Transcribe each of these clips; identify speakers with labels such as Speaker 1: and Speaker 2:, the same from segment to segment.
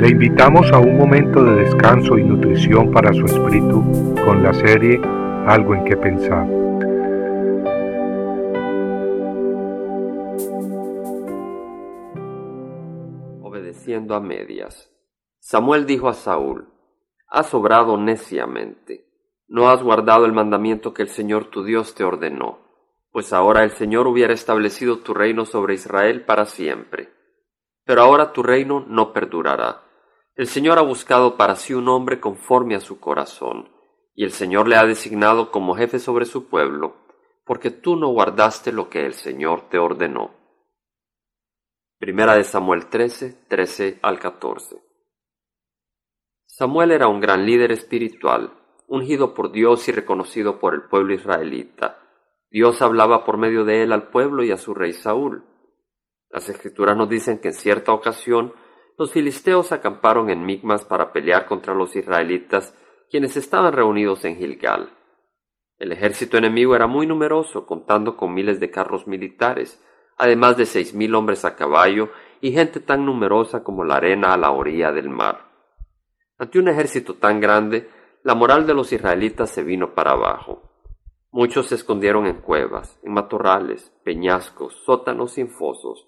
Speaker 1: Le invitamos a un momento de descanso y nutrición para su espíritu con la serie Algo en que pensar.
Speaker 2: Obedeciendo a medias. Samuel dijo a Saúl, Has obrado neciamente, no has guardado el mandamiento que el Señor tu Dios te ordenó, pues ahora el Señor hubiera establecido tu reino sobre Israel para siempre pero ahora tu reino no perdurará. El Señor ha buscado para sí un hombre conforme a su corazón, y el Señor le ha designado como jefe sobre su pueblo, porque tú no guardaste lo que el Señor te ordenó. Primera de Samuel 13, 13 al 14. Samuel era un gran líder espiritual, ungido por Dios y reconocido por el pueblo israelita. Dios hablaba por medio de él al pueblo y a su rey Saúl. Las escrituras nos dicen que en cierta ocasión los filisteos acamparon en Migmas para pelear contra los israelitas, quienes estaban reunidos en Gilgal. El ejército enemigo era muy numeroso, contando con miles de carros militares, además de seis mil hombres a caballo y gente tan numerosa como la arena a la orilla del mar. Ante un ejército tan grande, la moral de los israelitas se vino para abajo. Muchos se escondieron en cuevas, en matorrales, peñascos, sótanos en fosos.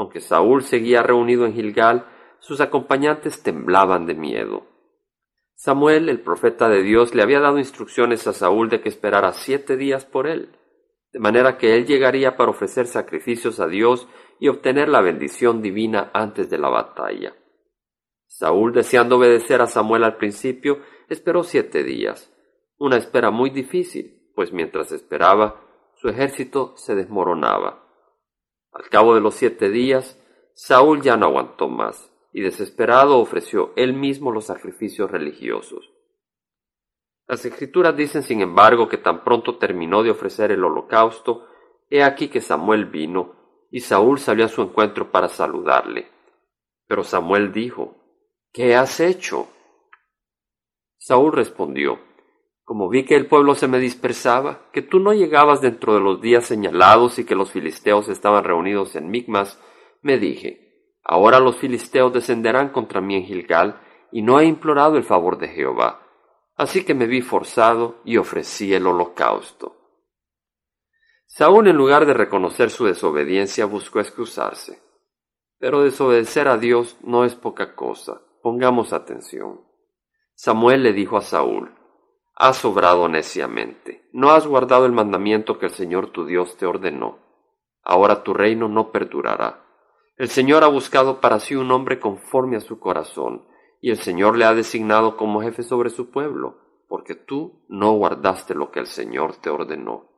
Speaker 2: Aunque Saúl seguía reunido en Gilgal, sus acompañantes temblaban de miedo. Samuel, el profeta de Dios, le había dado instrucciones a Saúl de que esperara siete días por él, de manera que él llegaría para ofrecer sacrificios a Dios y obtener la bendición divina antes de la batalla. Saúl, deseando obedecer a Samuel al principio, esperó siete días, una espera muy difícil, pues mientras esperaba, su ejército se desmoronaba. Al cabo de los siete días, Saúl ya no aguantó más, y desesperado ofreció él mismo los sacrificios religiosos. Las escrituras dicen, sin embargo, que tan pronto terminó de ofrecer el holocausto, he aquí que Samuel vino, y Saúl salió a su encuentro para saludarle. Pero Samuel dijo, ¿Qué has hecho? Saúl respondió, como vi que el pueblo se me dispersaba, que tú no llegabas dentro de los días señalados y que los filisteos estaban reunidos en Micmas, me dije, ahora los filisteos descenderán contra mí en Gilgal, y no he implorado el favor de Jehová. Así que me vi forzado y ofrecí el holocausto. Saúl, en lugar de reconocer su desobediencia, buscó excusarse. Pero desobedecer a Dios no es poca cosa. Pongamos atención. Samuel le dijo a Saúl, has obrado neciamente, no has guardado el mandamiento que el Señor tu Dios te ordenó. Ahora tu reino no perdurará. El Señor ha buscado para sí un hombre conforme a su corazón, y el Señor le ha designado como jefe sobre su pueblo, porque tú no guardaste lo que el Señor te ordenó.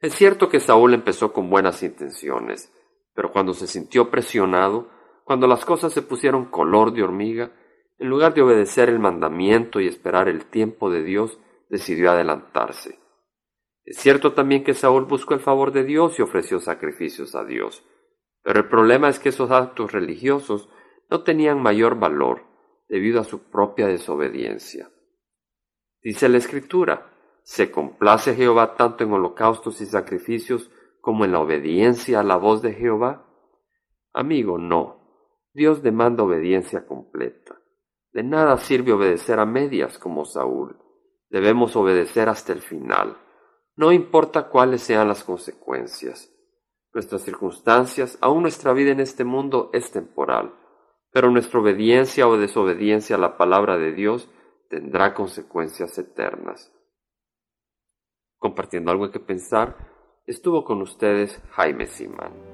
Speaker 2: Es cierto que Saúl empezó con buenas intenciones, pero cuando se sintió presionado, cuando las cosas se pusieron color de hormiga, en lugar de obedecer el mandamiento y esperar el tiempo de Dios, decidió adelantarse. Es cierto también que Saúl buscó el favor de Dios y ofreció sacrificios a Dios, pero el problema es que esos actos religiosos no tenían mayor valor debido a su propia desobediencia. Dice la Escritura, ¿se complace Jehová tanto en holocaustos y sacrificios como en la obediencia a la voz de Jehová? Amigo, no. Dios demanda obediencia completa. De nada sirve obedecer a medias como Saúl. Debemos obedecer hasta el final, no importa cuáles sean las consecuencias. Nuestras circunstancias, aún nuestra vida en este mundo es temporal, pero nuestra obediencia o desobediencia a la palabra de Dios tendrá consecuencias eternas. Compartiendo algo que pensar, estuvo con ustedes Jaime Simán.